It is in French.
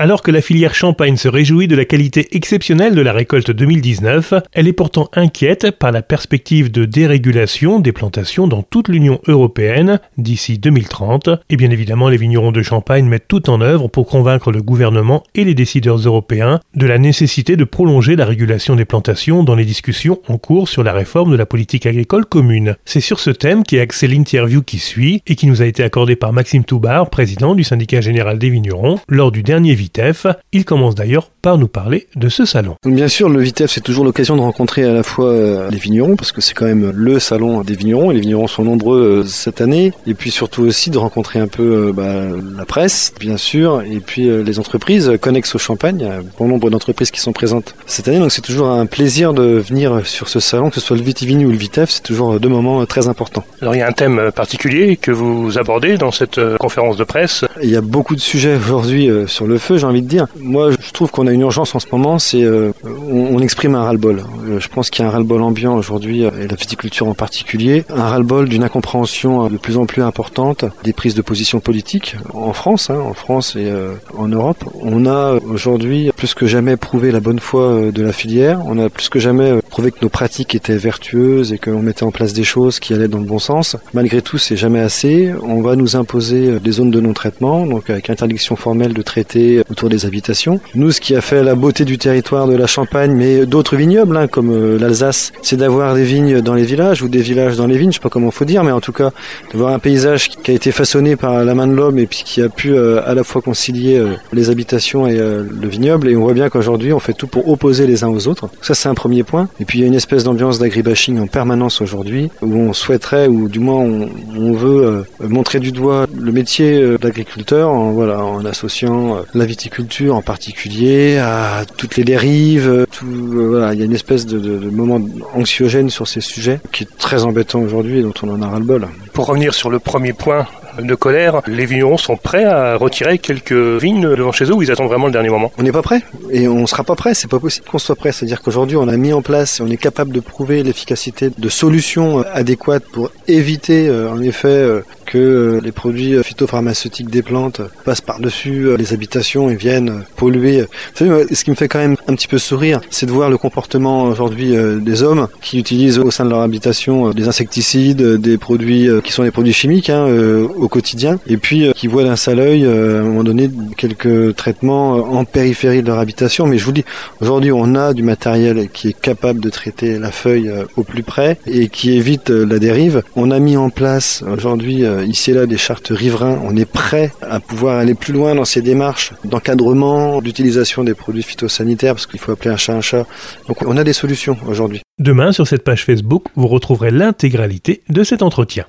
Alors que la filière champagne se réjouit de la qualité exceptionnelle de la récolte 2019, elle est pourtant inquiète par la perspective de dérégulation des plantations dans toute l'Union européenne d'ici 2030. Et bien évidemment, les vignerons de Champagne mettent tout en œuvre pour convaincre le gouvernement et les décideurs européens de la nécessité de prolonger la régulation des plantations dans les discussions en cours sur la réforme de la politique agricole commune. C'est sur ce thème qu'est axé l'interview qui suit et qui nous a été accordée par Maxime Toubar, président du syndicat général des vignerons, lors du dernier VITEF. Il commence d'ailleurs par nous parler de ce salon. Bien sûr, le VITEF, c'est toujours l'occasion de rencontrer à la fois euh, les vignerons, parce que c'est quand même le salon des vignerons, et les vignerons sont nombreux euh, cette année, et puis surtout aussi de rencontrer un peu euh, bah, la presse, bien sûr, et puis les entreprises connexes au champagne. Il y a bon nombre d'entreprises qui sont présentes cette année, donc c'est toujours un plaisir de venir sur ce salon, que ce soit le Vitivini ou le VITEF, c'est toujours deux moments très importants. Alors il y a un thème particulier que vous abordez dans cette conférence de presse. Il y a beaucoup de sujets aujourd'hui sur le feu, j'ai envie de dire. Moi, je trouve qu'on a une urgence en ce moment, c'est euh, on, exprime un ras-le-bol. Euh, je pense qu'il y a un ras-le-bol ambiant aujourd'hui, euh, et la viticulture en particulier, un ras-le-bol d'une incompréhension de plus en plus importante des prises de position politiques en France, hein, en France et en Europe. On a aujourd'hui plus que jamais prouvé la bonne foi de la filière. On a plus que jamais prouvé que nos pratiques étaient vertueuses et qu'on mettait en place des choses qui allaient dans le bon sens. Malgré tout, c'est jamais assez. On va nous imposer des zones de non-traitement, donc avec interdiction formelle de traiter autour des habitations. Nous, ce qui a fait la beauté du territoire de la Champagne, mais d'autres vignobles, hein, comme euh, l'Alsace, c'est d'avoir des vignes dans les villages ou des villages dans les vignes, je sais pas comment faut dire, mais en tout cas, d'avoir un paysage qui a été façonné par la main de l'homme et puis qui a pu euh, à la fois concilier euh, les habitations et le vignoble. Et on voit bien qu'aujourd'hui, on fait tout pour opposer les uns aux autres. Ça, c'est un premier point. Et puis, il y a une espèce d'ambiance d'agribashing en permanence aujourd'hui, où on souhaiterait, ou du moins on, veut montrer du doigt le métier d'agriculteur, en, voilà, en associant la viticulture en particulier à toutes les dérives. Tout, euh, voilà, il y a une espèce de, de, de, moment anxiogène sur ces sujets qui est très embêtant aujourd'hui et dont on en a ras-le-bol. Pour revenir sur le premier point, de colère, les vignerons sont prêts à retirer quelques vignes devant chez eux ou ils attendent vraiment le dernier moment? On n'est pas prêt et on sera pas prêt. C'est pas possible qu'on soit prêt. C'est-à-dire qu'aujourd'hui, on a mis en place, on est capable de prouver l'efficacité de solutions adéquates pour éviter, euh, en effet, euh, que euh, les produits phytopharmaceutiques des plantes passent par-dessus euh, les habitations et viennent polluer. Ce qui me fait quand même un petit peu sourire, c'est de voir le comportement aujourd'hui euh, des hommes qui utilisent au sein de leur habitation des insecticides, des produits qui sont des produits chimiques hein, au quotidien, et puis qui voient d'un sale œil à un moment donné quelques traitements en périphérie de leur habitation. Mais je vous dis, aujourd'hui on a du matériel qui est capable de traiter la feuille au plus près et qui évite la dérive. On a mis en place aujourd'hui euh, ici et là des chartes riverains. On est prêt à pouvoir aller plus loin dans ces démarches d'encadrement, d'utilisation des produits phytosanitaires, parce qu'il faut appeler un chat un chat. Donc on a des solutions aujourd'hui. Demain, sur cette page Facebook, vous retrouverez l'intégralité de cet entretien.